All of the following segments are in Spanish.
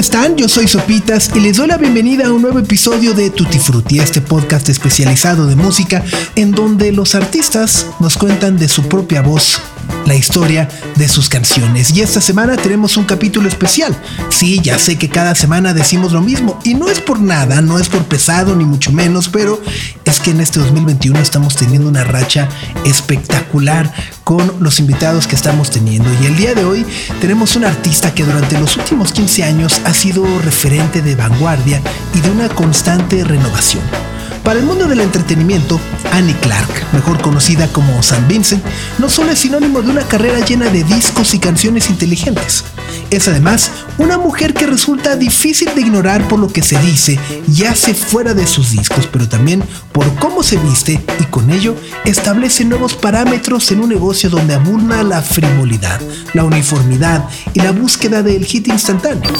Están? Yo soy Sopitas y les doy la bienvenida a un nuevo episodio de Tutti Frutti, este podcast especializado de música en donde los artistas nos cuentan de su propia voz la historia de sus canciones. Y esta semana tenemos un capítulo especial. Sí, ya sé que cada semana decimos lo mismo y no es por nada, no es por pesado ni mucho menos, pero es que en este 2021 estamos teniendo una racha espectacular con los invitados que estamos teniendo. Y el día de hoy tenemos un artista que durante los últimos 15 años ha sido referente de vanguardia y de una constante renovación. Para el mundo del entretenimiento, Annie Clark, mejor conocida como San Vincent, no solo es sinónimo de una carrera llena de discos y canciones inteligentes, es además una mujer que resulta difícil de ignorar por lo que se dice y hace fuera de sus discos, pero también por cómo se viste y con ello establece nuevos parámetros en un negocio donde abunda la frivolidad, la uniformidad y la búsqueda del hit instantáneo.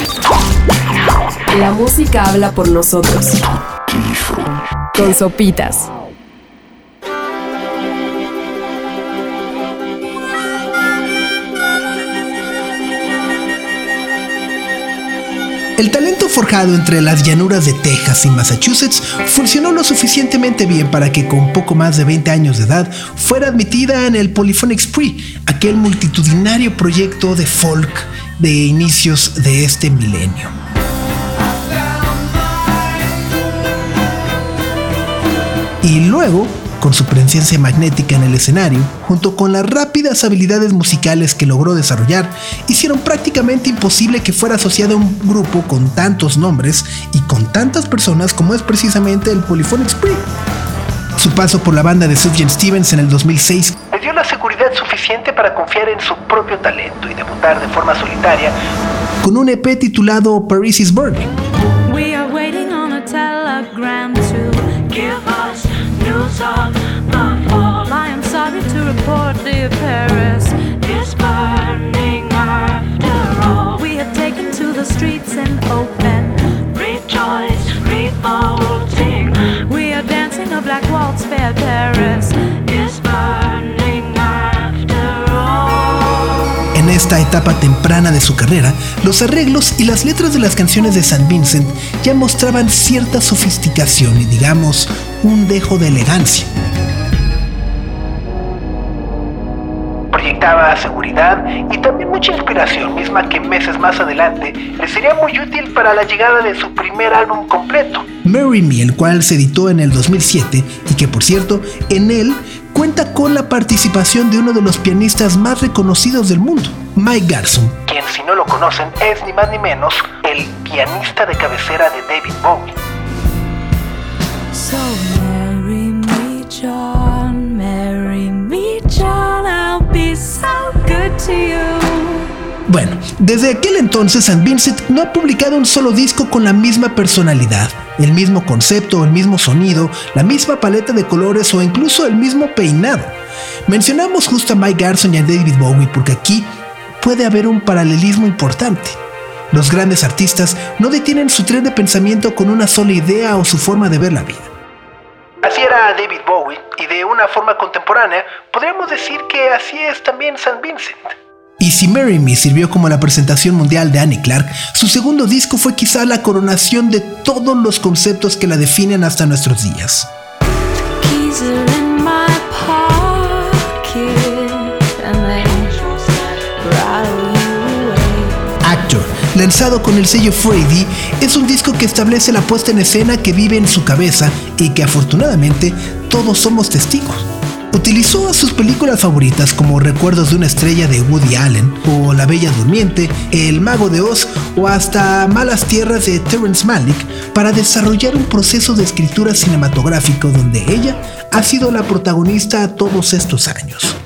La música habla por nosotros. Con sopitas. El talento forjado entre las llanuras de Texas y Massachusetts funcionó lo suficientemente bien para que con poco más de 20 años de edad fuera admitida en el Polyphonic Spree, aquel multitudinario proyecto de folk de inicios de este milenio. Y luego, con su presencia magnética en el escenario, junto con las rápidas habilidades musicales que logró desarrollar, hicieron prácticamente imposible que fuera asociado a un grupo con tantos nombres y con tantas personas como es precisamente el Polyphonic Spree. Su paso por la banda de Sufjan Stevens en el 2006 le dio la seguridad suficiente para confiar en su propio talento y debutar de forma solitaria con un EP titulado Paris is Burning. Report, dear Paris is burning after all. We have taken to the streets and open, rejoice, revolting. We are dancing a black waltz, fair Paris is burning after all. En esta etapa temprana de su carrera, los arreglos y las letras de las canciones de San Vincent ya mostraban cierta sofisticación y digamos un dejo de elegancia. Proyectaba seguridad y también mucha inspiración, misma que meses más adelante le sería muy útil para la llegada de su primer álbum completo, Marry Me, el cual se editó en el 2007 y que por cierto, en él cuenta con la participación de uno de los pianistas más reconocidos del mundo, Mike Garson, quien si no lo conocen es ni más ni menos el pianista de cabecera de David Bowie. So desde aquel entonces St. Vincent no ha publicado un solo disco con la misma personalidad, el mismo concepto, el mismo sonido, la misma paleta de colores o incluso el mismo peinado. Mencionamos justo a Mike Garson y a David Bowie porque aquí puede haber un paralelismo importante. Los grandes artistas no detienen su tren de pensamiento con una sola idea o su forma de ver la vida. Así era David Bowie y de una forma contemporánea podríamos decir que así es también St. Vincent. Y si Marry Me sirvió como la presentación mundial de Annie Clark, su segundo disco fue quizá la coronación de todos los conceptos que la definen hasta nuestros días. Actor, lanzado con el sello Freddy, es un disco que establece la puesta en escena que vive en su cabeza y que afortunadamente todos somos testigos. Utilizó a sus películas favoritas como Recuerdos de una estrella de Woody Allen, o La Bella Durmiente, El Mago de Oz o hasta Malas Tierras de Terrence Malick para desarrollar un proceso de escritura cinematográfico donde ella ha sido la protagonista todos estos años.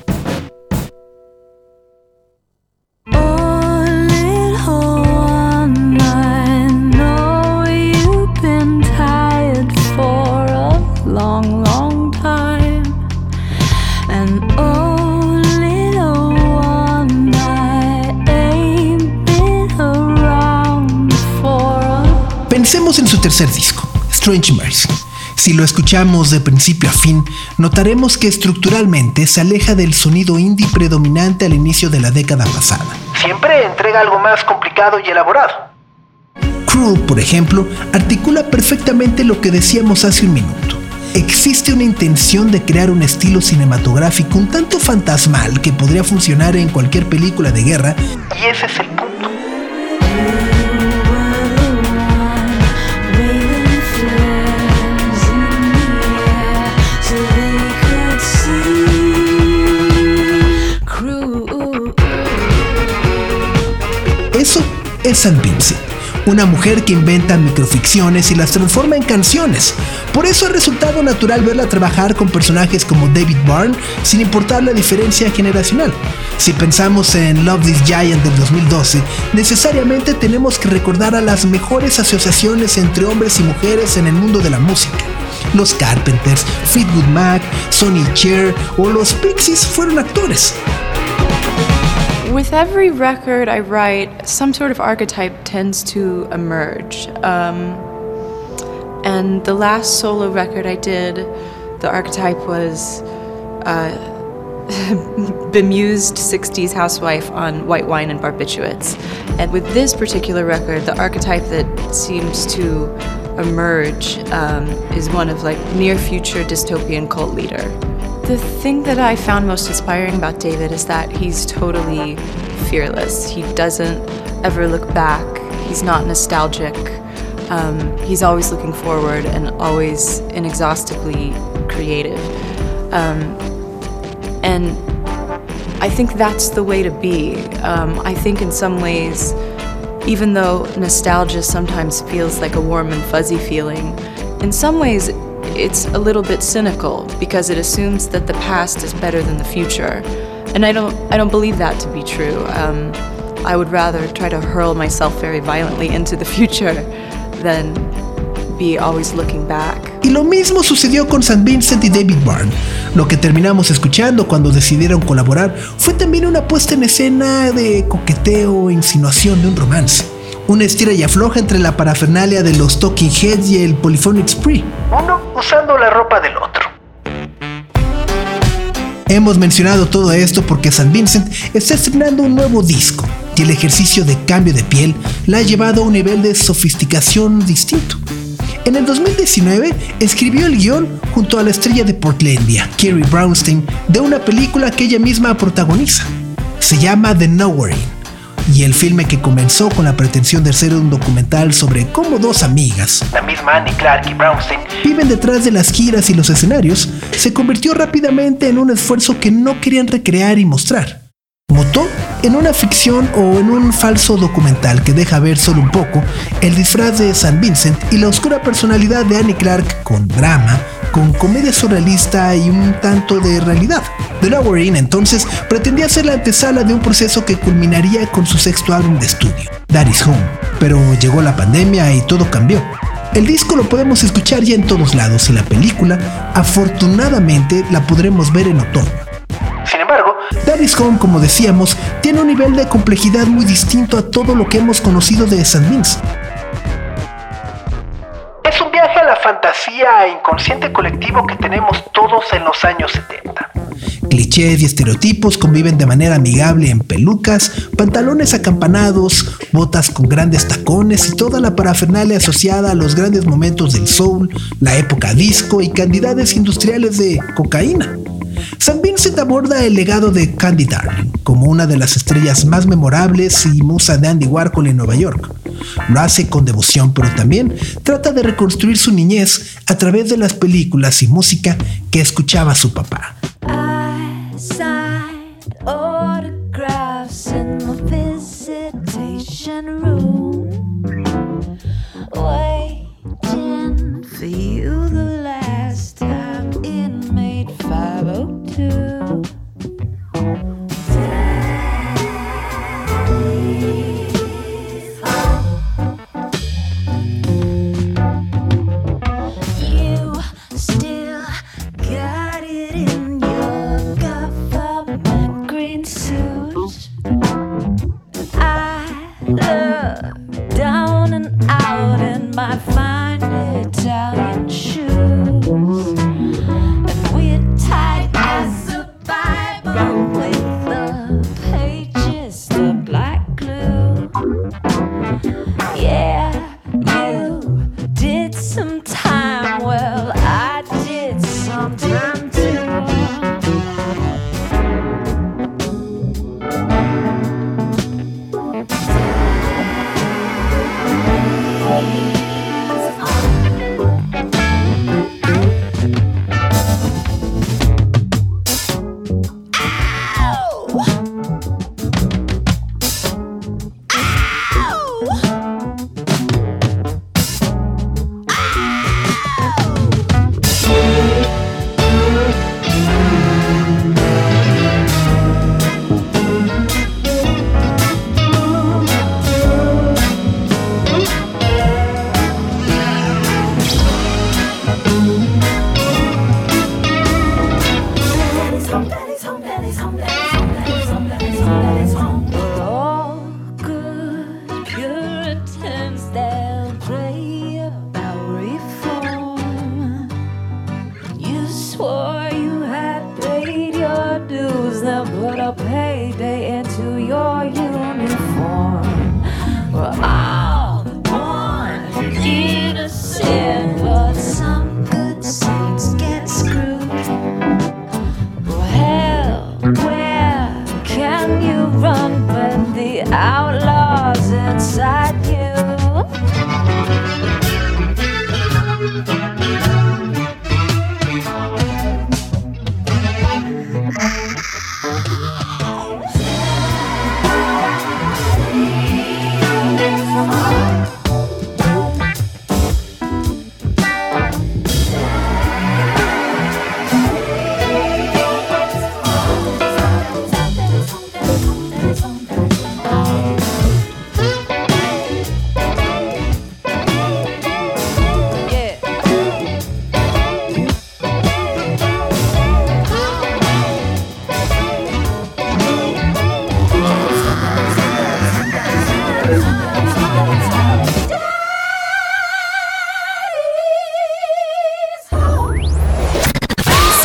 Strange Mercy. Si lo escuchamos de principio a fin, notaremos que estructuralmente se aleja del sonido indie predominante al inicio de la década pasada. Siempre entrega algo más complicado y elaborado. Cruel, por ejemplo, articula perfectamente lo que decíamos hace un minuto. Existe una intención de crear un estilo cinematográfico un tanto fantasmal que podría funcionar en cualquier película de guerra, y ese es el punto. Es San Vincent, una mujer que inventa microficciones y las transforma en canciones. Por eso ha resultado natural verla trabajar con personajes como David Byrne sin importar la diferencia generacional. Si pensamos en Love This Giant del 2012, necesariamente tenemos que recordar a las mejores asociaciones entre hombres y mujeres en el mundo de la música. Los Carpenters, Fleetwood Mac, Sonny Cher o los Pixies fueron actores. With every record I write, some sort of archetype tends to emerge. Um, and the last solo record I did, the archetype was uh, bemused 60s housewife on white wine and barbiturates. And with this particular record, the archetype that seems to emerge um, is one of like near future dystopian cult leader. The thing that I found most inspiring about David is that he's totally fearless. He doesn't ever look back, he's not nostalgic. Um, he's always looking forward and always inexhaustibly creative. Um, and I think that's the way to be. Um, I think in some ways, even though nostalgia sometimes feels like a warm and fuzzy feeling, in some ways it's a little bit cynical because it assumes that the past is better than the future. And I don't I don't believe that to be true. Um, I would rather try to hurl myself very violently into the future than be always looking back. Y lo mismo sucedió con St. Vincent y David Byrne. Lo que terminamos escuchando cuando decidieron colaborar fue también una puesta en escena de coqueteo e insinuación de un romance. Una estira y afloja entre la parafernalia de los Talking Heads y el Polyphonic Spree. Uno usando la ropa del otro. Hemos mencionado todo esto porque St. Vincent está estrenando un nuevo disco y el ejercicio de cambio de piel la ha llevado a un nivel de sofisticación distinto. En el 2019 escribió el guion junto a la estrella de Portlandia, Kerry Brownstein, de una película que ella misma protagoniza. Se llama The Nowhere y el filme que comenzó con la pretensión de ser un documental sobre cómo dos amigas, la misma Annie Clark y Brownstein, viven detrás de las giras y los escenarios, se convirtió rápidamente en un esfuerzo que no querían recrear y mostrar. Mutó en una ficción o en un falso documental que deja ver solo un poco el disfraz de San Vincent y la oscura personalidad de Annie Clark con drama, con comedia surrealista y un tanto de realidad. The Lower Inn entonces pretendía ser la antesala de un proceso que culminaría con su sexto álbum de estudio, That Is Home, pero llegó la pandemia y todo cambió. El disco lo podemos escuchar ya en todos lados y la película, afortunadamente, la podremos ver en otoño. Sin embargo, Daddy's Home, como decíamos, tiene un nivel de complejidad muy distinto a todo lo que hemos conocido de San e inconsciente colectivo que tenemos todos en los años 70. Clichés y estereotipos conviven de manera amigable en pelucas, pantalones acampanados, botas con grandes tacones y toda la parafernalia asociada a los grandes momentos del soul, la época disco y cantidades industriales de cocaína. San Vincent aborda el legado de Candy Darling como una de las estrellas más memorables y musa de Andy Warhol en Nueva York. Lo hace con devoción, pero también trata de reconstruir su niñez a través de las películas y música que escuchaba su papá.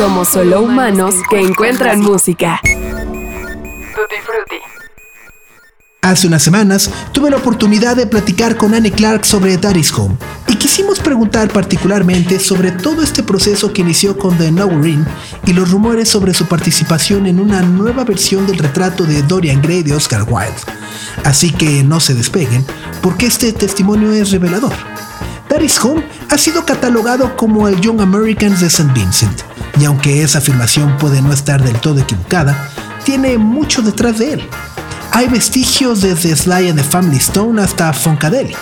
Somos solo humanos que encuentran música. Tutti Frutti. Hace unas semanas tuve la oportunidad de platicar con Anne Clark sobre Daddy's Home y quisimos preguntar particularmente sobre todo este proceso que inició con The Nowhere y los rumores sobre su participación en una nueva versión del retrato de Dorian Gray de Oscar Wilde. Así que no se despeguen porque este testimonio es revelador. Daddy's Home ha sido catalogado como el Young Americans de St. Vincent, y aunque esa afirmación puede no estar del todo equivocada, tiene mucho detrás de él. Hay vestigios desde Sly and the Family Stone hasta Funkadelic.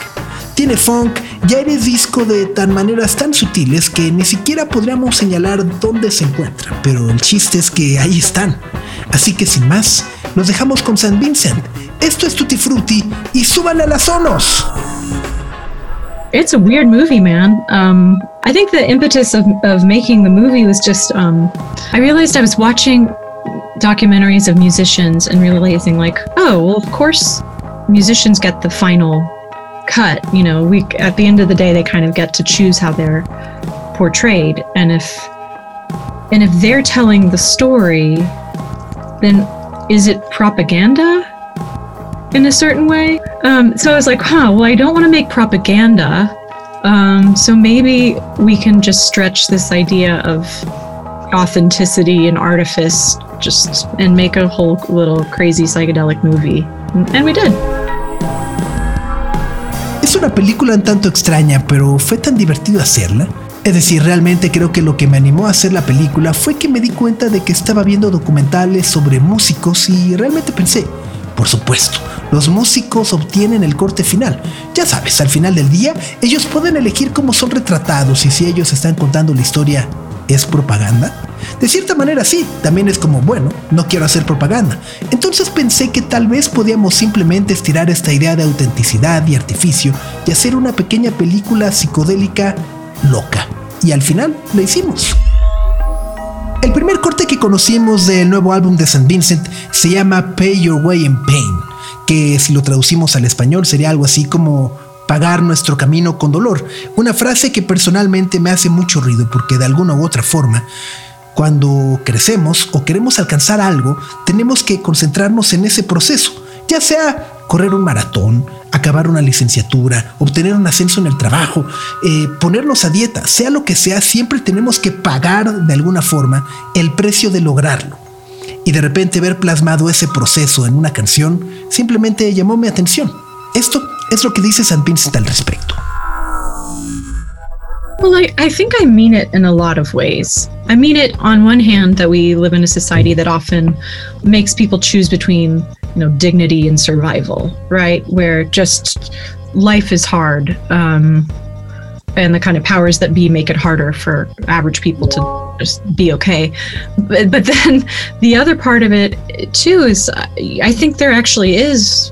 Tiene funk y aires disco de tan maneras tan sutiles que ni siquiera podríamos señalar dónde se encuentran, pero el chiste es que ahí están. Así que sin más, los dejamos con St. Vincent. Esto es Tutti Frutti y súbanle a las sonos. It's a weird movie, man. Um, I think the impetus of, of making the movie was just um, I realized I was watching documentaries of musicians and realizing like, oh, well, of course, musicians get the final cut. You know, we at the end of the day, they kind of get to choose how they're portrayed, and if and if they're telling the story, then is it propaganda? In a certain way. Um, so I was like, huh, well, I don't want to make propaganda. Um, so maybe we can just stretch this idea of authenticity and artifice just and make a whole little crazy psychedelic movie. And we did. Es una película un tanto extraña, pero fue tan divertido hacerla. Es decir, realmente creo que lo que me animó a hacer la película fue que me di cuenta de que estaba viendo documentales sobre músicos y realmente pensé, por supuesto, los músicos obtienen el corte final. Ya sabes, al final del día, ellos pueden elegir cómo son retratados y si ellos están contando la historia, ¿es propaganda? De cierta manera sí, también es como, bueno, no quiero hacer propaganda. Entonces pensé que tal vez podíamos simplemente estirar esta idea de autenticidad y artificio y hacer una pequeña película psicodélica loca. Y al final lo hicimos. El primer corte que conocimos del nuevo álbum de St. Vincent se llama Pay Your Way in Pain, que si lo traducimos al español sería algo así como pagar nuestro camino con dolor. Una frase que personalmente me hace mucho ruido porque de alguna u otra forma, cuando crecemos o queremos alcanzar algo, tenemos que concentrarnos en ese proceso, ya sea correr un maratón, acabar una licenciatura, obtener un ascenso en el trabajo, eh, ponernos a dieta, sea lo que sea, siempre tenemos que pagar de alguna forma el precio de lograrlo. Y de repente ver plasmado ese proceso en una canción simplemente llamó mi atención. Esto es lo que dice San al respecto. Well, I, I think I mean it in a lot of ways. I mean it on one hand that we live in a society that often makes people choose between, you know, dignity and survival, right? Where just life is hard. Um, and the kind of powers that be make it harder for average people to just be okay. But, but then the other part of it too is I think there actually is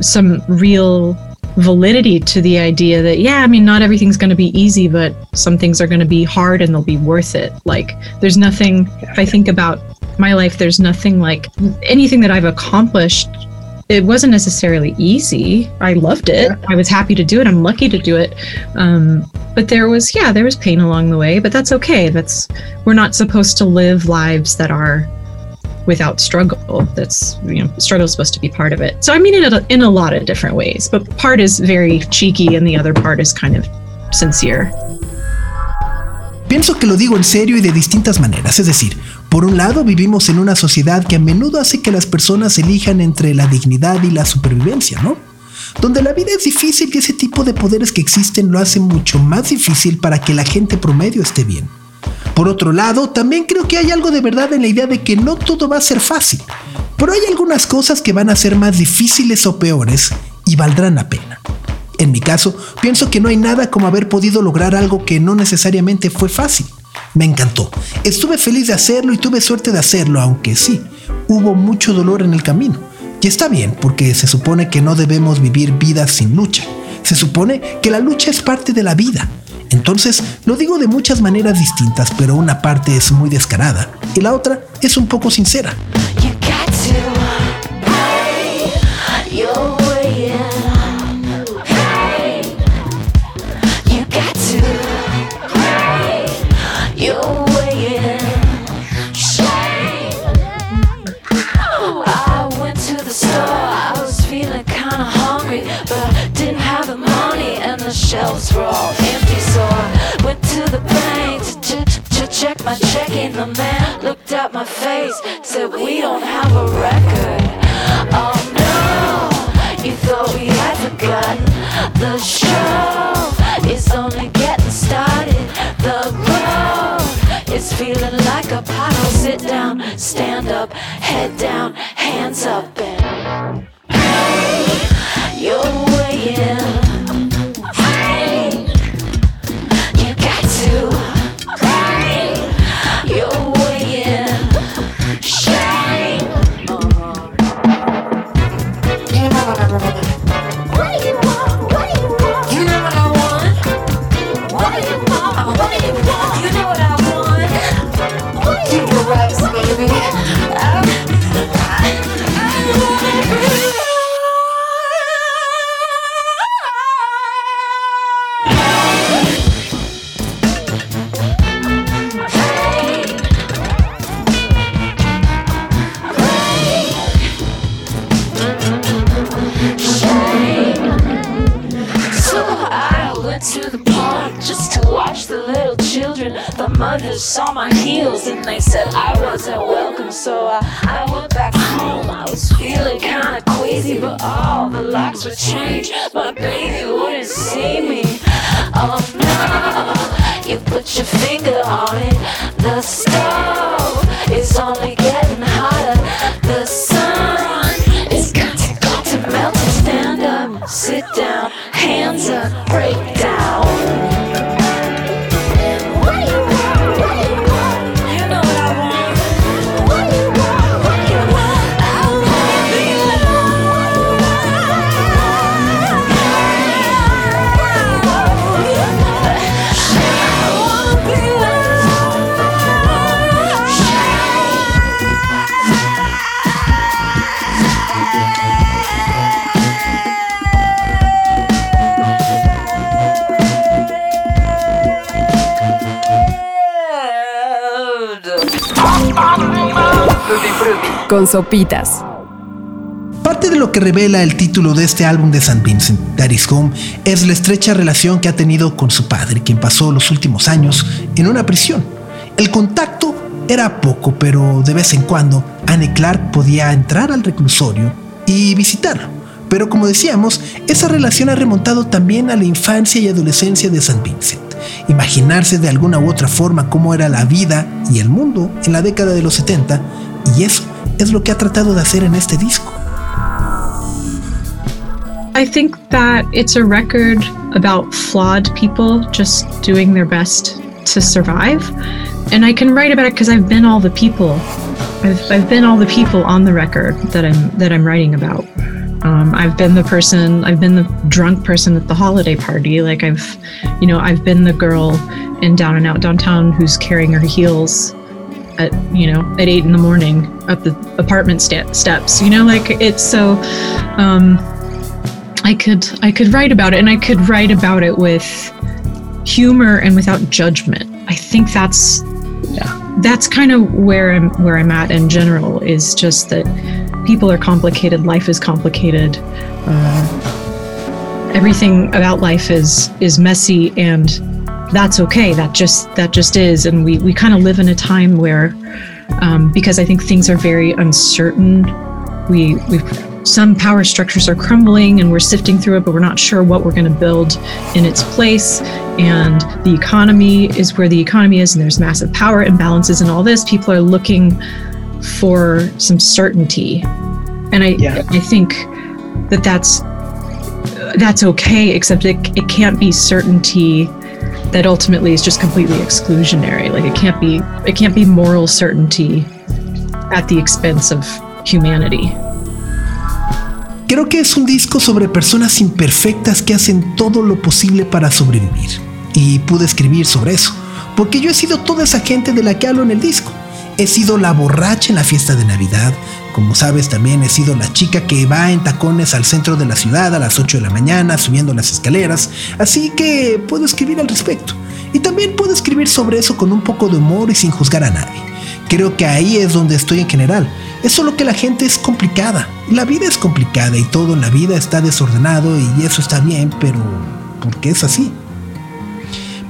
some real validity to the idea that yeah i mean not everything's going to be easy but some things are going to be hard and they'll be worth it like there's nothing if i think about my life there's nothing like anything that i've accomplished. It wasn't necessarily easy. I loved it. I was happy to do it. I'm lucky to do it. Um, but there was yeah there was pain along the way but that's okay. That's we're not supposed to live lives that are without struggle. That's you know struggle is supposed to be part of it. So i mean it in a lot of different ways but part is very cheeky and the other part is kind of sincere Pienso que lo digo en serio y de distintas maneras, es decir, por un lado vivimos en una sociedad que a menudo hace que las personas elijan entre la dignidad y la supervivencia, ¿no? Donde la vida es difícil y ese tipo de poderes que existen lo hace mucho más difícil para que la gente promedio esté bien. Por otro lado, también creo que hay algo de verdad en la idea de que no todo va a ser fácil, pero hay algunas cosas que van a ser más difíciles o peores y valdrán la pena. En mi caso, pienso que no hay nada como haber podido lograr algo que no necesariamente fue fácil. Me encantó. Estuve feliz de hacerlo y tuve suerte de hacerlo, aunque sí, hubo mucho dolor en el camino. Y está bien, porque se supone que no debemos vivir vidas sin lucha. Se supone que la lucha es parte de la vida. Entonces, lo digo de muchas maneras distintas, pero una parte es muy descarada y la otra es un poco sincera. Shelves were all empty. So I went to the bank to, ch- to check my checking. The man looked at my face, said, "We don't have a record." Oh no, you thought we had the show stand up, head down, hands up, saw my heels and they said I wasn't welcome. So I, I went back home. I was feeling kinda queasy, but all the locks were changed. My baby wouldn't see me. Oh no, you put your finger on it. The stove Sopitas. Parte de lo que revela el título de este álbum de St. Vincent, Daddy's Home, es la estrecha relación que ha tenido con su padre, quien pasó los últimos años en una prisión. El contacto era poco, pero de vez en cuando Anne Clark podía entrar al reclusorio y visitarlo. Pero como decíamos, esa relación ha remontado también a la infancia y adolescencia de San Vincent. Imaginarse de alguna u otra forma cómo era la vida y el mundo en la década de los 70, y eso es lo que ha tratado de hacer en este disco. I think that it's a record about flawed people just doing their best to survive. And I can write about it because I've been all the people. I've, I've been all the people on the record that I'm that I'm writing about. Um, I've been the person, I've been the drunk person at the holiday party. Like I've, you know, I've been the girl in Down and Out Downtown who's carrying her heels at, you know, at eight in the morning up the apartment sta- steps. You know, like it's so. Um, I could I could write about it, and I could write about it with humor and without judgment. I think that's yeah that's kind of where I'm where I'm at in general. Is just that people are complicated, life is complicated. Uh, everything about life is is messy, and that's okay. That just that just is, and we we kind of live in a time where, um, because I think things are very uncertain. We we some power structures are crumbling and we're sifting through it, but we're not sure what we're going to build in its place. And the economy is where the economy is, and there's massive power imbalances and all this. People are looking for some certainty, and I Yeah. I think that that's that's okay, except it it can't be certainty that ultimately is just completely exclusionary. Like it can't be it can't be moral certainty at the expense of humanity. Creo que es un disco sobre personas imperfectas que hacen todo lo posible para sobrevivir. Y pude escribir sobre eso, porque yo he sido toda esa gente de la que hablo en el disco. He sido la borracha en la fiesta de Navidad. Como sabes, también he sido la chica que va en tacones al centro de la ciudad a las 8 de la mañana subiendo las escaleras. Así que puedo escribir al respecto. Y también puedo escribir sobre eso con un poco de humor y sin juzgar a nadie. Creo que ahí es donde estoy en general. Es solo que la gente es complicada. La vida es complicada y todo en la vida está desordenado y eso está bien, pero ¿por qué es así?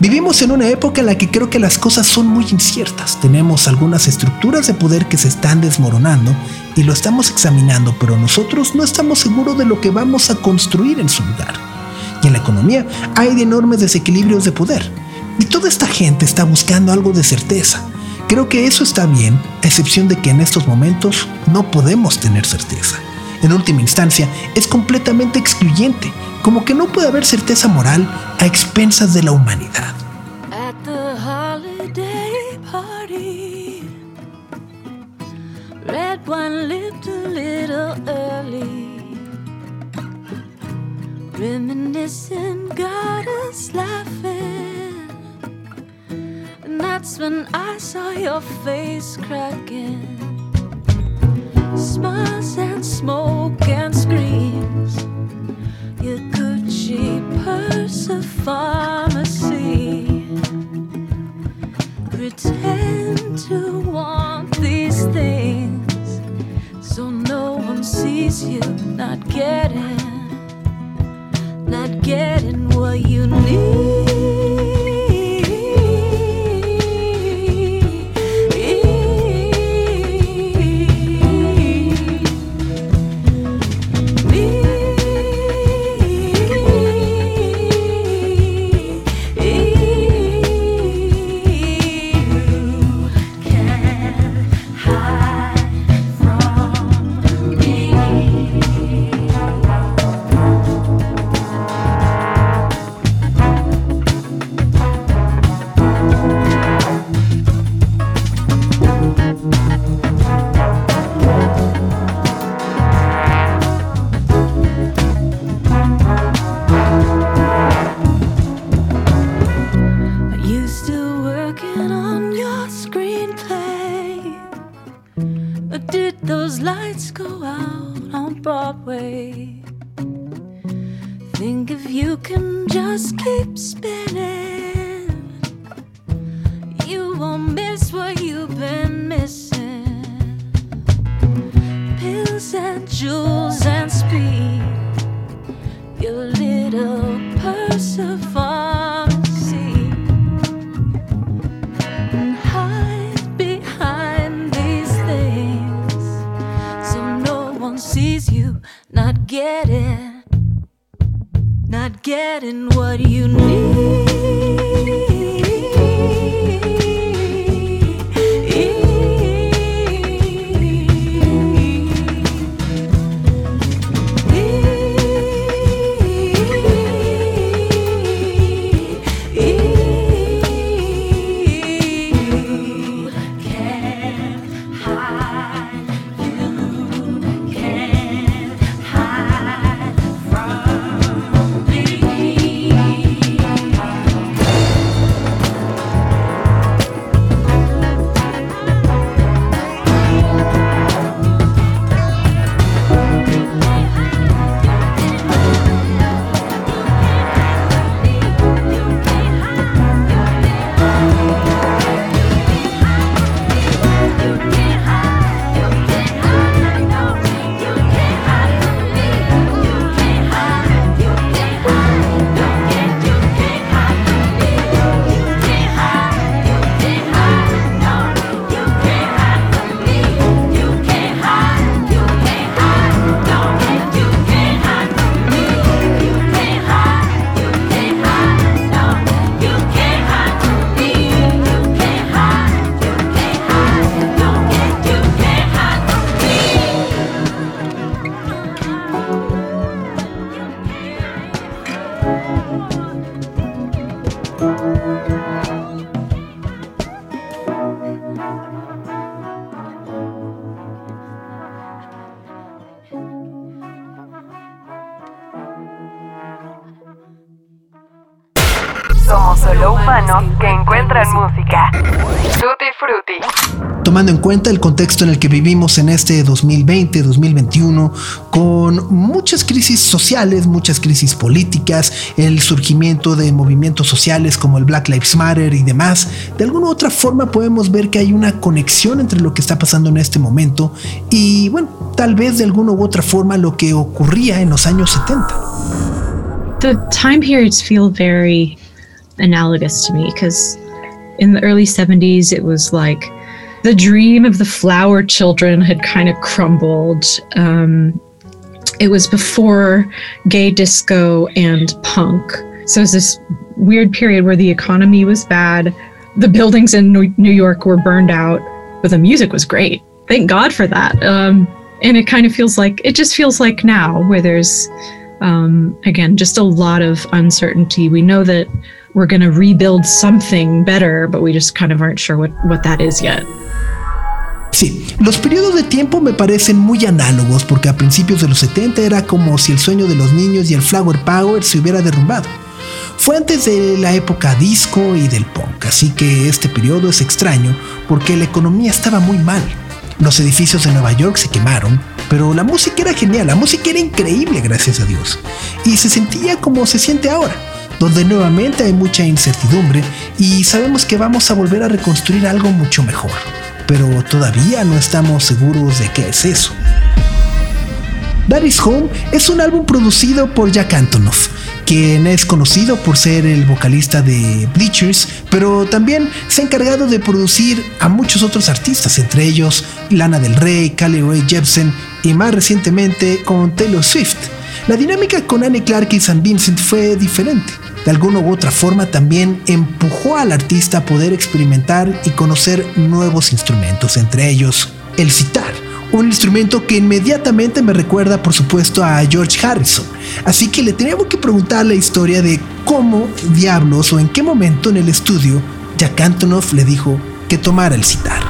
Vivimos en una época en la que creo que las cosas son muy inciertas. Tenemos algunas estructuras de poder que se están desmoronando y lo estamos examinando, pero nosotros no estamos seguros de lo que vamos a construir en su lugar. Y en la economía hay enormes desequilibrios de poder. Y toda esta gente está buscando algo de certeza. Creo que eso está bien, a excepción de que en estos momentos no podemos tener certeza. En última instancia, es completamente excluyente, como que no puede haber certeza moral a expensas de la humanidad. that's when I saw your face cracking. Smiles and smoke and screams. Your Gucci purse of pharmacy. Pretend to want these things so no one sees you not getting, not getting what you need. Cuenta el contexto en el que vivimos en este 2020-2021, con muchas crisis sociales, muchas crisis políticas, el surgimiento de movimientos sociales como el Black Lives Matter y demás, de alguna u otra forma podemos ver que hay una conexión entre lo que está pasando en este momento y, bueno, tal vez de alguna u otra forma lo que ocurría en los años 70. the time periods feel very analogous to me because in the early 70s it was like the dream of the flower children had kind of crumbled. Um, it was before gay disco and punk. So it was this weird period where the economy was bad. The buildings in new york were burned out but the music was great. Thank god for that. Um, and it kind of feels like it just feels like now where there's um, again, just a lot of uncertainty. We know that we're going to rebuild something better, but we just kind of aren't sure what, what that is yet. Sí, los periodos de tiempo me parecen muy análogos porque a principios de los 70 era como si el sueño de los niños y el flower power se hubiera derrumbado. Fue antes de la época disco y del punk, así que este periodo es extraño porque la economía estaba muy mal. Los edificios de Nueva York se quemaron, pero la música era genial, la música era increíble, gracias a Dios. Y se sentía como se siente ahora, donde nuevamente hay mucha incertidumbre y sabemos que vamos a volver a reconstruir algo mucho mejor. Pero todavía no estamos seguros de qué es eso. Daddy's Home es un álbum producido por Jack Antonoff, quien es conocido por ser el vocalista de Bleachers, pero también se ha encargado de producir a muchos otros artistas, entre ellos Lana del Rey, Carly Rae Jepsen y más recientemente con Taylor Swift. La dinámica con Annie Clark y San Vincent fue diferente. De alguna u otra forma también empujó al artista a poder experimentar y conocer nuevos instrumentos, entre ellos el sitar un instrumento que inmediatamente me recuerda por supuesto a George Harrison. Así que le teníamos que preguntar la historia de cómo diablos o en qué momento en el estudio Jack Antonoff le dijo que tomara el sitar.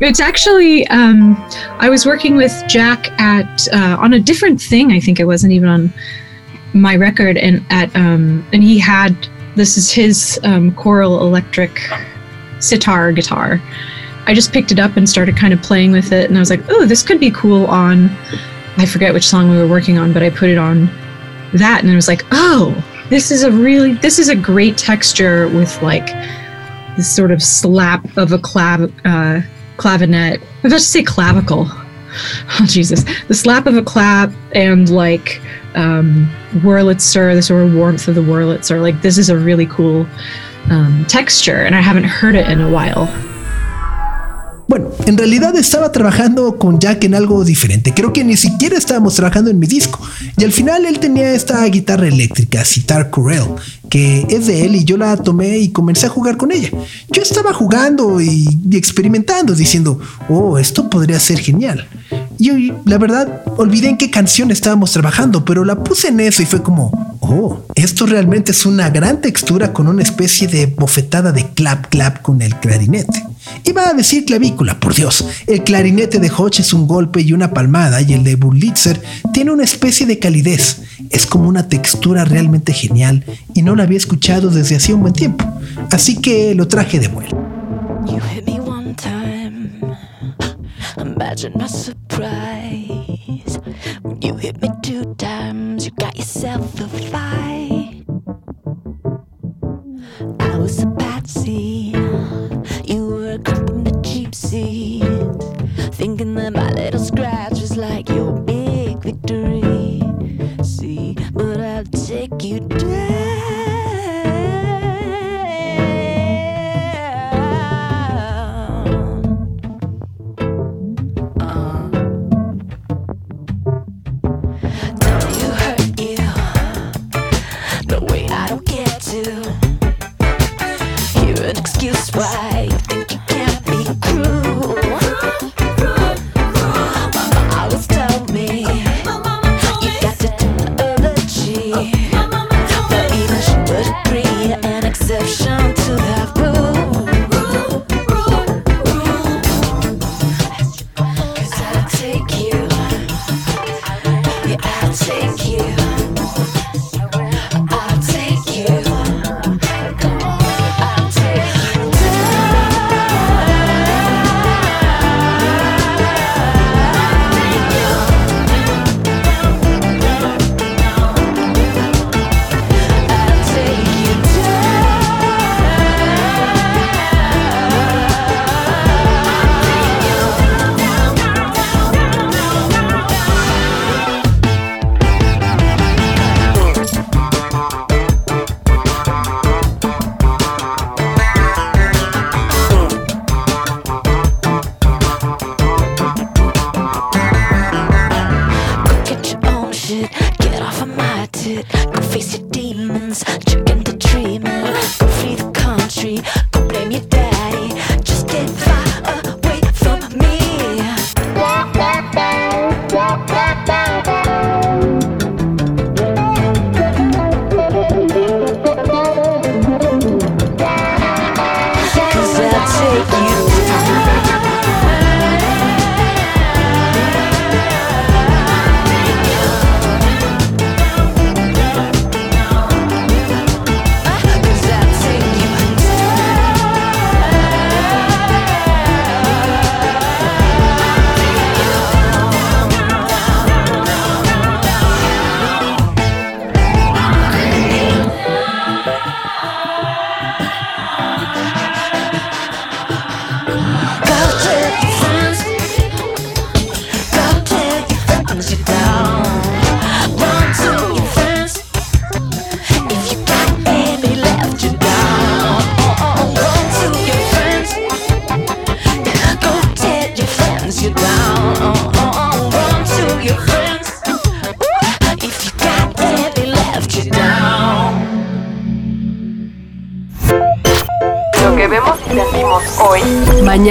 It's actually, um, I was working with Jack at uh, on a different thing. I think it wasn't even on my record, and at um, and he had this is his um, choral electric sitar guitar. I just picked it up and started kind of playing with it, and I was like, oh, this could be cool on. I forget which song we were working on, but I put it on that, and it was like, oh, this is a really this is a great texture with like this sort of slap of a clav uh, clavinet. I was about to say clavicle. Oh Jesus! The slap of a clap and like um, Wurlitzer, the sort of warmth of the Wurlitzer. Like this is a really cool um, texture, and I haven't heard it in a while. Bueno, en realidad estaba trabajando con Jack en algo diferente. Creo que ni siquiera estábamos trabajando en mi disco. Y al final él tenía esta guitarra eléctrica, Citar Corel, que es de él y yo la tomé y comencé a jugar con ella. Yo estaba jugando y, y experimentando, diciendo, oh, esto podría ser genial. Y la verdad, olvidé en qué canción estábamos trabajando, pero la puse en eso y fue como, oh, esto realmente es una gran textura con una especie de bofetada de clap clap con el clarinete. Iba a decir clavícula, por Dios. El clarinete de Hodge es un golpe y una palmada y el de Burlitzer tiene una especie de calidez. Es como una textura realmente genial y no la había escuchado desde hacía un buen tiempo. Así que lo traje de vuelta. Imagine my surprise. When you hit me two times, you got yourself a fight. I was a patsy. You were a creep in the cheap seat. Thinking that my little scratch was like your big victory. See, but I'll take you down.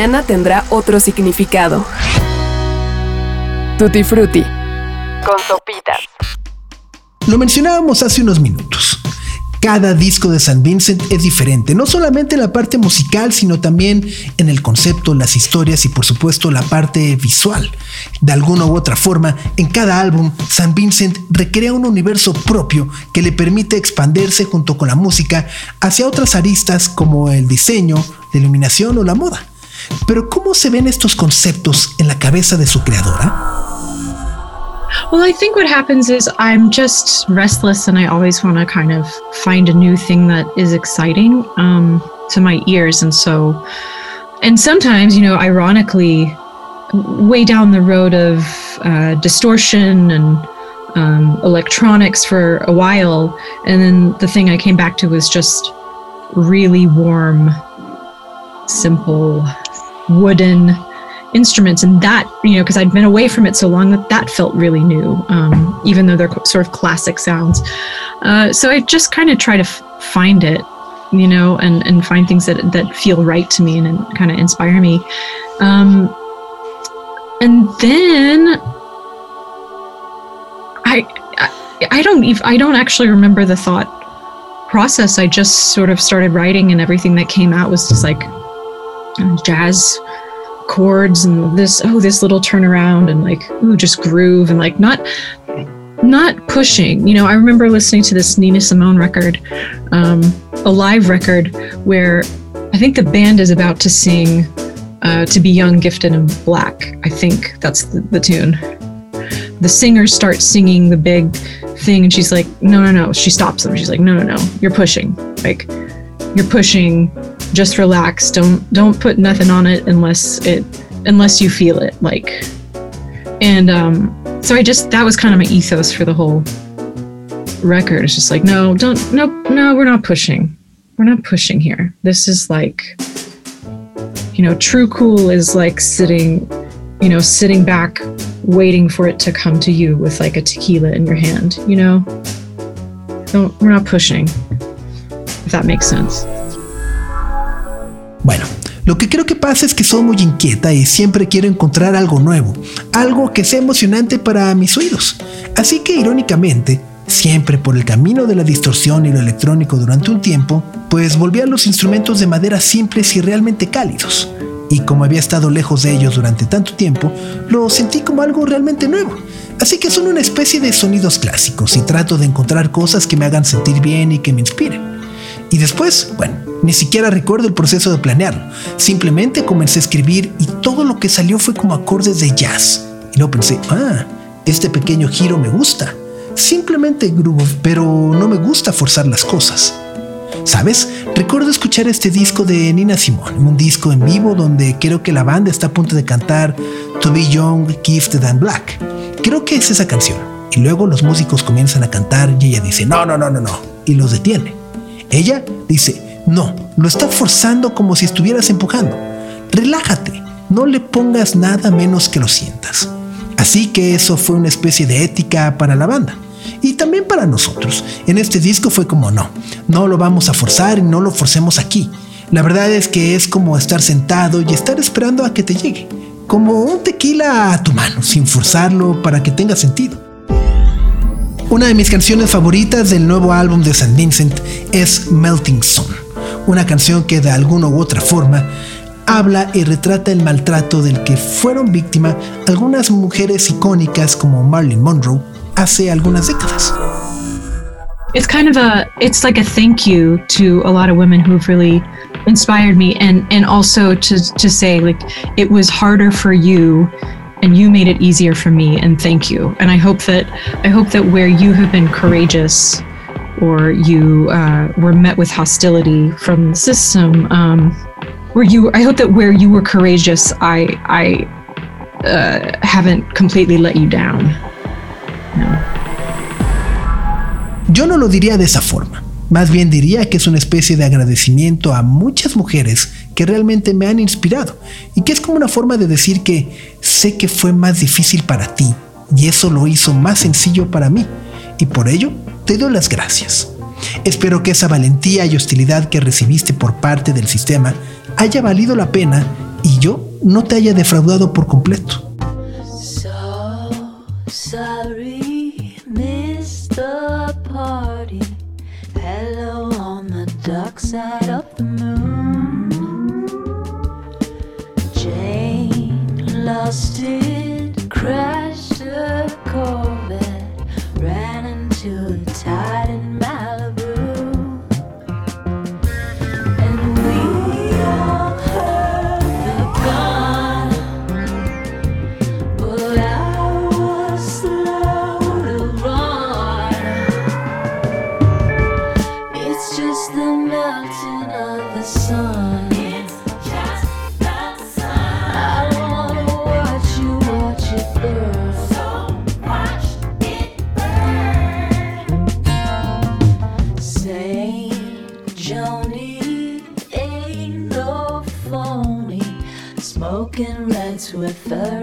Mañana tendrá otro significado. Tutti Frutti. con sopitas. Lo mencionábamos hace unos minutos. Cada disco de San Vincent es diferente, no solamente en la parte musical, sino también en el concepto, las historias y por supuesto la parte visual. De alguna u otra forma, en cada álbum, San Vincent recrea un universo propio que le permite expandirse junto con la música hacia otras aristas como el diseño, la iluminación o la moda. Pero ¿cómo se ven estos conceptos en la cabeza de su creadora? Well, I think what happens is I'm just restless and I always want to kind of find a new thing that is exciting um, to my ears. And so, and sometimes, you know, ironically, way down the road of uh, distortion and um, electronics for a while. And then the thing I came back to was just really warm, simple, wooden instruments and that you know because i'd been away from it so long that that felt really new um, even though they're sort of classic sounds uh, so i just kind of try to f- find it you know and and find things that that feel right to me and, and kind of inspire me um, and then I, I I don't even I don't actually remember the thought process. I just sort of started writing, and everything that came out was just like jazz chords and this oh this little turnaround and like ooh just groove and like not not pushing. You know, I remember listening to this Nina Simone record, um, a live record where I think the band is about to sing uh, "To Be Young, Gifted, and Black." I think that's the, the tune the singer starts singing the big thing and she's like no no no she stops them she's like no no no you're pushing like you're pushing just relax. Don't don't put nothing on it unless it unless you feel it like. And um so i just that was kind of my ethos for the whole record. It's just like no don't no no we're not pushing. We're not pushing here. This is like you know true cool is like sitting you know sitting back waiting for it to come to you with like a tequila in your hand you know? Don't we're not pushing if that makes sense Bueno, lo que creo que pasa es que soy muy inquieta y siempre quiero encontrar algo nuevo, algo que sea emocionante para mis oídos. Así que irónicamente, siempre por el camino de la distorsión y lo electrónico durante un tiempo, pues volví a los instrumentos de madera simples y realmente cálidos. Y como había estado lejos de ellos durante tanto tiempo, lo sentí como algo realmente nuevo. Así que son una especie de sonidos clásicos y trato de encontrar cosas que me hagan sentir bien y que me inspiren. Y después, bueno, ni siquiera recuerdo el proceso de planearlo. Simplemente comencé a escribir y todo lo que salió fue como acordes de jazz. Y luego pensé, ah, este pequeño giro me gusta. Simplemente groove, pero no me gusta forzar las cosas. ¿Sabes? Recuerdo escuchar este disco de Nina Simone, un disco en vivo donde creo que la banda está a punto de cantar To Be Young, Gifted and Black. Creo que es esa canción. Y luego los músicos comienzan a cantar y ella dice, no, no, no, no, no. Y los detiene. Ella dice, no, lo está forzando como si estuvieras empujando. Relájate, no le pongas nada menos que lo sientas. Así que eso fue una especie de ética para la banda. Y también para nosotros. En este disco fue como no, no lo vamos a forzar y no lo forcemos aquí. La verdad es que es como estar sentado y estar esperando a que te llegue. Como un tequila a tu mano, sin forzarlo para que tenga sentido. Una de mis canciones favoritas del nuevo álbum de St. Vincent es Melting Sun, una canción que de alguna u otra forma habla y retrata el maltrato del que fueron víctimas algunas mujeres icónicas como Marilyn Monroe hace algunas décadas. it's kind of a it's like a thank you to a lot of women who've really inspired me and and also to to say like it was harder for you and you made it easier for me and thank you and i hope that i hope that where you have been courageous or you uh, were met with hostility from the system um, where you i hope that where you were courageous i i uh, haven't completely let you down no. Yo no lo diría de esa forma. Más bien diría que es una especie de agradecimiento a muchas mujeres que realmente me han inspirado y que es como una forma de decir que sé que fue más difícil para ti y eso lo hizo más sencillo para mí y por ello te doy las gracias. Espero que esa valentía y hostilidad que recibiste por parte del sistema haya valido la pena y yo no te haya defraudado por completo. Dark side of the moon. Jane lost it, crashed a Corvette, ran into the tide Fur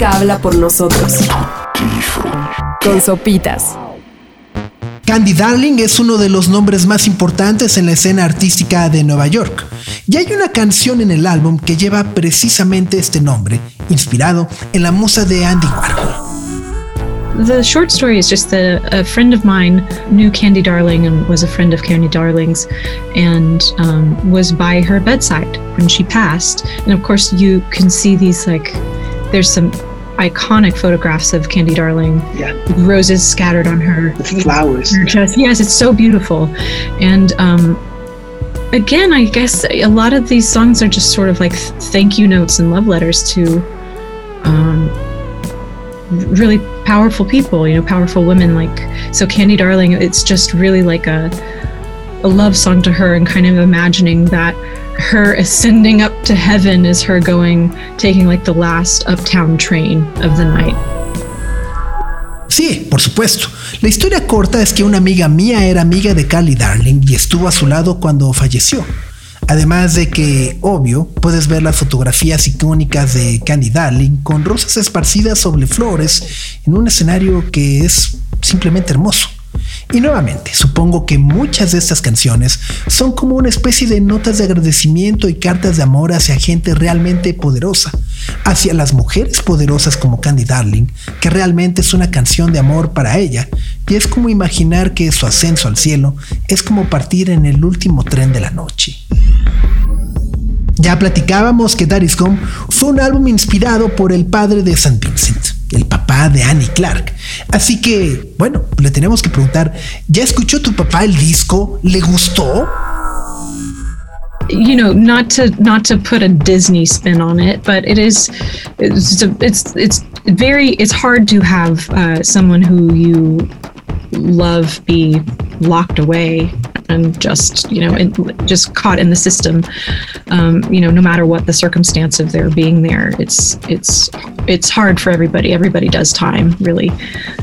música habla por nosotros. Con sopitas. Candy Darling es uno de los nombres más importantes en la escena artística de Nueva York. Y hay una canción en el álbum que lleva precisamente este nombre, inspirado en la musa de Andy Warhol. The short story is just that a friend of mine knew Candy Darling and was a friend of Candy Darling's and um, was by her bedside when she passed. And of course, you can see these like, there's some iconic photographs of Candy Darling, Yeah. roses scattered on her The Flowers. her chest. Yes, it's so beautiful. And um, again, I guess a lot of these songs are just sort of like thank you notes and love letters to um, really powerful people, you know, powerful women. Like, so Candy Darling, it's just really like a, a love song to her and kind of imagining that her ascending up to heaven is her going, taking like the last uptown train of the night. Sí, por supuesto. La historia corta es que una amiga mía era amiga de Callie Darling y estuvo a su lado cuando falleció. Además de que, obvio, puedes ver las fotografías icónicas de Candy Darling con rosas esparcidas sobre flores en un escenario que es simplemente hermoso. Y nuevamente, supongo que muchas de estas canciones son como una especie de notas de agradecimiento y cartas de amor hacia gente realmente poderosa, hacia las mujeres poderosas como Candy Darling, que realmente es una canción de amor para ella, y es como imaginar que su ascenso al cielo es como partir en el último tren de la noche. Ya platicábamos que Is Gone fue un álbum inspirado por el padre de St. Vincent, el papá de Annie Clark. Así que, bueno, le tenemos que preguntar, ¿ya escuchó tu papá el disco? ¿Le gustó? you know, not to not to put a Disney spin on it, but it is it's it's, it's very it's hard to have uh, someone who you love be locked away and just you know in, just caught in the system. Um, you know no matter what the circumstance of their being there it's it's it's hard for everybody. Everybody does time really.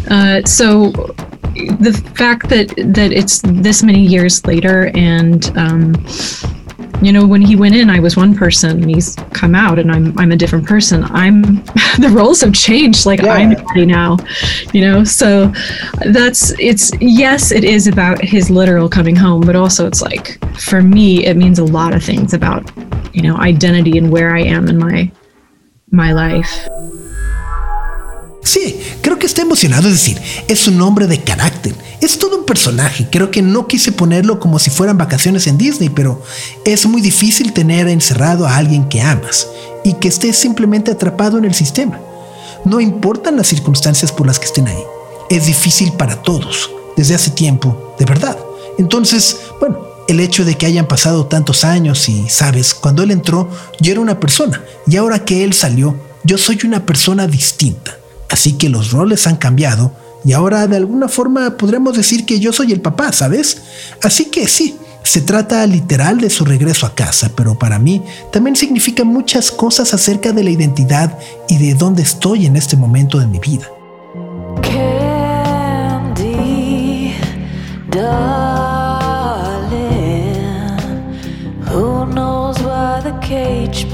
Uh, so the fact that that it's this many years later and um, you know when he went in i was one person and he's come out and i'm i'm a different person. I'm the roles have changed like Yeah. i'm Eddie now you know? So that's it's yes it is about his literal coming home but also it's like for me it means a lot of things about you know identity and where i am in my my life Sí, creo que está emocionado, es decir, es un hombre de carácter, es todo un personaje, creo que no quise ponerlo como si fueran vacaciones en Disney, pero es muy difícil tener encerrado a alguien que amas y que esté simplemente atrapado en el sistema. No importan las circunstancias por las que estén ahí, es difícil para todos, desde hace tiempo, de verdad. Entonces, bueno, el hecho de que hayan pasado tantos años y, sabes, cuando él entró, yo era una persona y ahora que él salió, yo soy una persona distinta. Así que los roles han cambiado y ahora de alguna forma podremos decir que yo soy el papá, ¿sabes? Así que sí, se trata literal de su regreso a casa, pero para mí también significa muchas cosas acerca de la identidad y de dónde estoy en este momento de mi vida. Cage?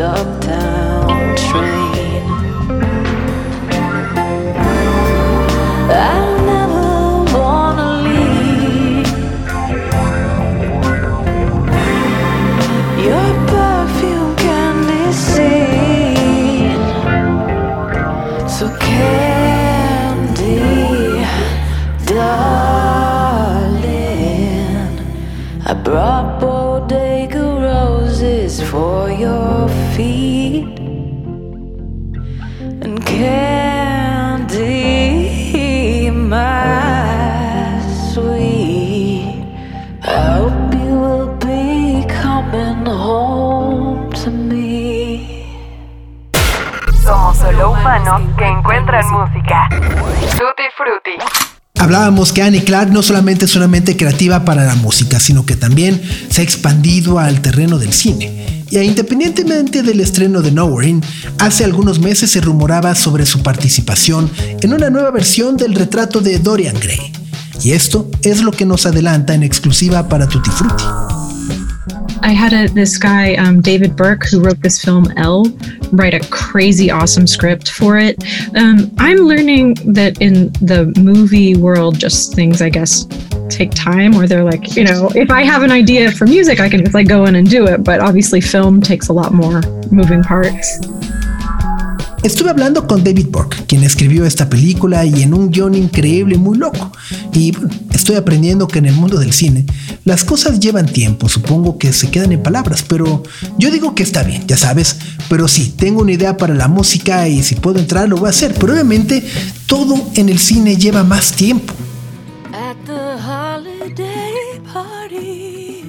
up. Hablábamos que Annie Clark no solamente es una mente creativa para la música, sino que también se ha expandido al terreno del cine. Y independientemente del estreno de Nowhere, hace algunos meses se rumoraba sobre su participación en una nueva versión del retrato de Dorian Gray. Y esto es lo que nos adelanta en exclusiva para Tutti Frutti. I had a, this guy, um, David Burke, who wrote this film L, write a crazy awesome script for it. Um, I'm learning that in the movie world, just things, I guess, take time, or they're like, you know, if I have an idea for music, I can just like go in and do it. But obviously, film takes a lot more moving parts. Estuve hablando con David Burke, quien escribió esta película y en un guión increíble, muy loco. Y estoy aprendiendo que en el mundo del cine las cosas llevan tiempo, supongo que se quedan en palabras, pero yo digo que está bien, ya sabes. Pero sí, tengo una idea para la música y si puedo entrar lo voy a hacer. Pero obviamente todo en el cine lleva más tiempo. at the holiday party.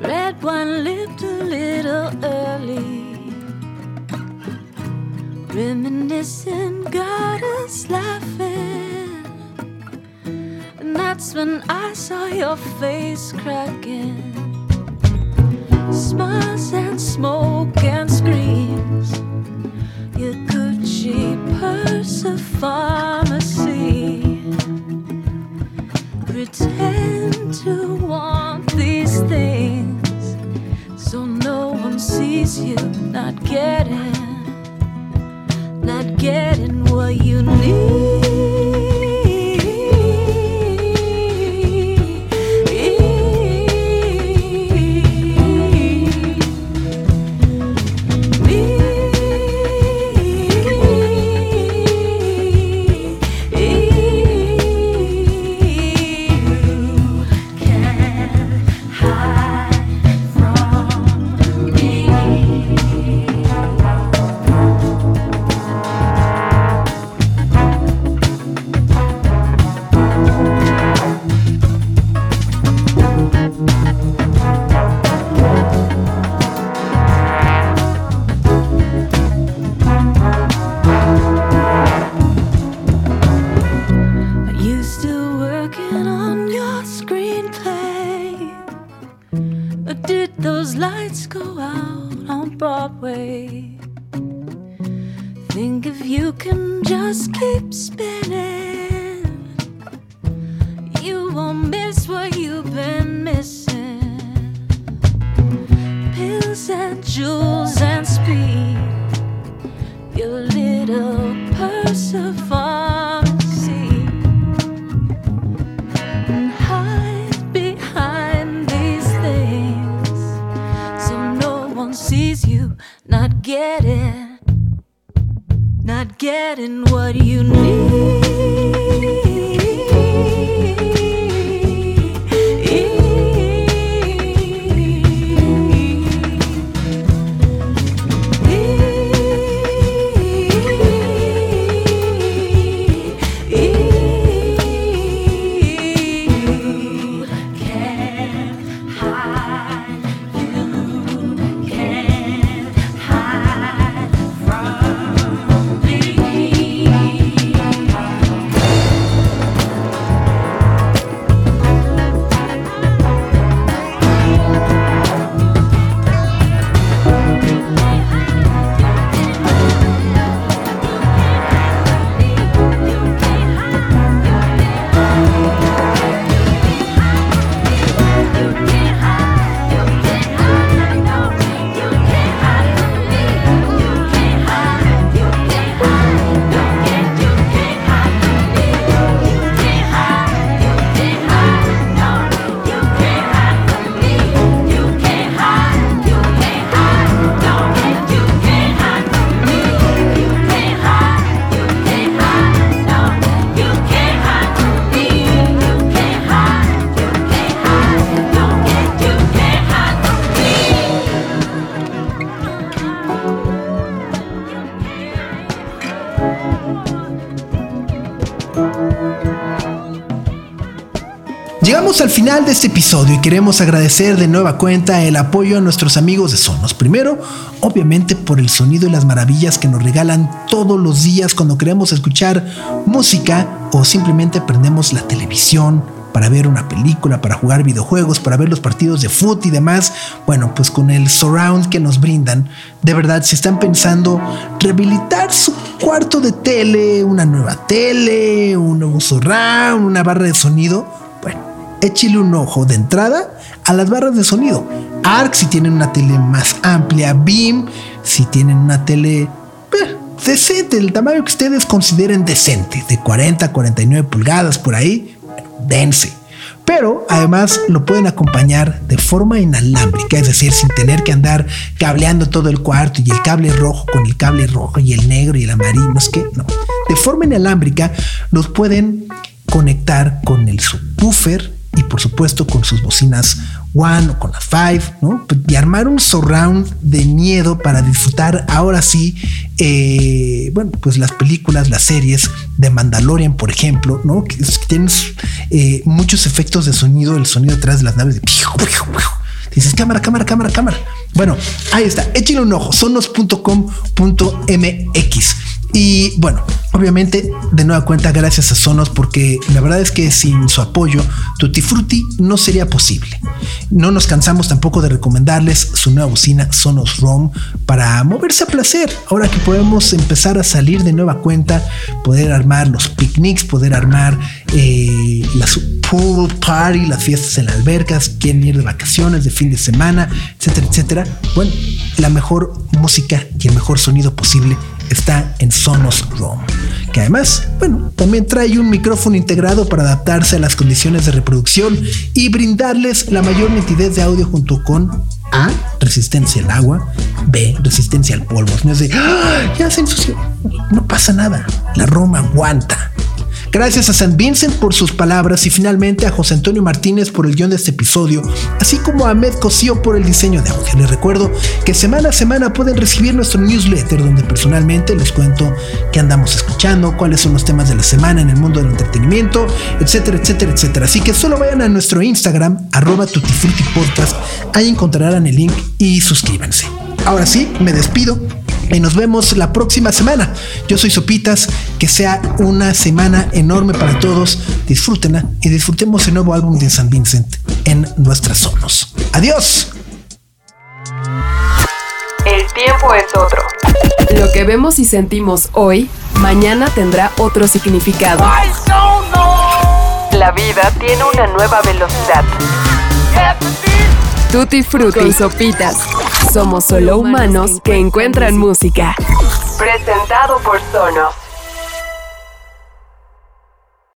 Red one lived little early. Reminiscing got us laughing. And that's when I saw your face cracking. Smiles and smoke and screams. Your Gucci purse of pharmacy. Pretend to want these things so no one sees you not getting, not getting what you need. Think if you can just keep spinning, you won't miss what you've been missing. Pills and jewels and speed. Your little pharmacy and hide behind these things so no one sees you not not getting what you need al final de este episodio y queremos agradecer de nueva cuenta el apoyo a nuestros amigos de Sonos. Primero, obviamente por el sonido y las maravillas que nos regalan todos los días cuando queremos escuchar música o simplemente prendemos la televisión para ver una película, para jugar videojuegos, para ver los partidos de fútbol y demás. Bueno, pues con el surround que nos brindan, de verdad, si están pensando rehabilitar su cuarto de tele, una nueva tele, un nuevo surround, una barra de sonido, échale un ojo de entrada a las barras de sonido. ARC si tienen una tele más amplia, Beam si tienen una tele eh, decente, el tamaño que ustedes consideren decente, de 40 a 49 pulgadas por ahí, dense. Pero además lo pueden acompañar de forma inalámbrica, es decir, sin tener que andar cableando todo el cuarto y el cable rojo con el cable rojo y el negro y el amarillo, es que no. De forma inalámbrica los pueden conectar con el subwoofer y por supuesto con sus bocinas One o con la Five, ¿no? Y armar un surround de miedo para disfrutar ahora sí, eh, bueno, pues las películas, las series de Mandalorian, por ejemplo, ¿no? Que, tienen eh, muchos efectos de sonido, el sonido detrás de las naves Dices, cámara, cámara, cámara, cámara. Bueno, ahí está. Échenle un ojo. Sonos.com.mx. Y bueno, obviamente, de nueva cuenta, gracias a Sonos, porque la verdad es que sin su apoyo, Tutti Frutti no sería posible. No nos cansamos tampoco de recomendarles su nueva bocina Sonos ROM para moverse a placer. Ahora que podemos empezar a salir de nueva cuenta, poder armar los picnics, poder armar eh, las pool party, las fiestas en las albercas, quieren ir de vacaciones, de fin de semana, etcétera, etcétera. Bueno, la mejor música y el mejor sonido posible está en Sonos ROM, que además, bueno, también trae un micrófono integrado para adaptarse a las condiciones de reproducción y brindarles la mayor nitidez de audio junto con A, resistencia al agua, B, resistencia al polvo. No es de, "Ah, ya se ensució. No pasa nada, la ROM aguanta. Gracias a San Vincent por sus palabras y finalmente a José Antonio Martínez por el guion de este episodio, así como a Ahmed Cosío por el diseño de audio. Les recuerdo que semana a semana pueden recibir nuestro newsletter donde personalmente les cuento qué andamos escuchando, cuáles son los temas de la semana en el mundo del entretenimiento, etcétera, etcétera, etcétera. Así que solo vayan a nuestro Instagram, arroba tutifrutipodcast, ahí encontrarán el link y suscríbanse. Ahora sí, me despido y nos vemos la próxima semana. Yo soy Sopitas, que sea una semana enorme para todos. Disfrútenla y disfrutemos el nuevo álbum de San Vincent en nuestras sonos. Adiós. El tiempo es otro. Lo que vemos y sentimos hoy, mañana tendrá otro significado. La vida tiene una nueva velocidad. Tutti Frutti y Sopitas. Somos solo humanos que encuentran música. Presentado por Sonos.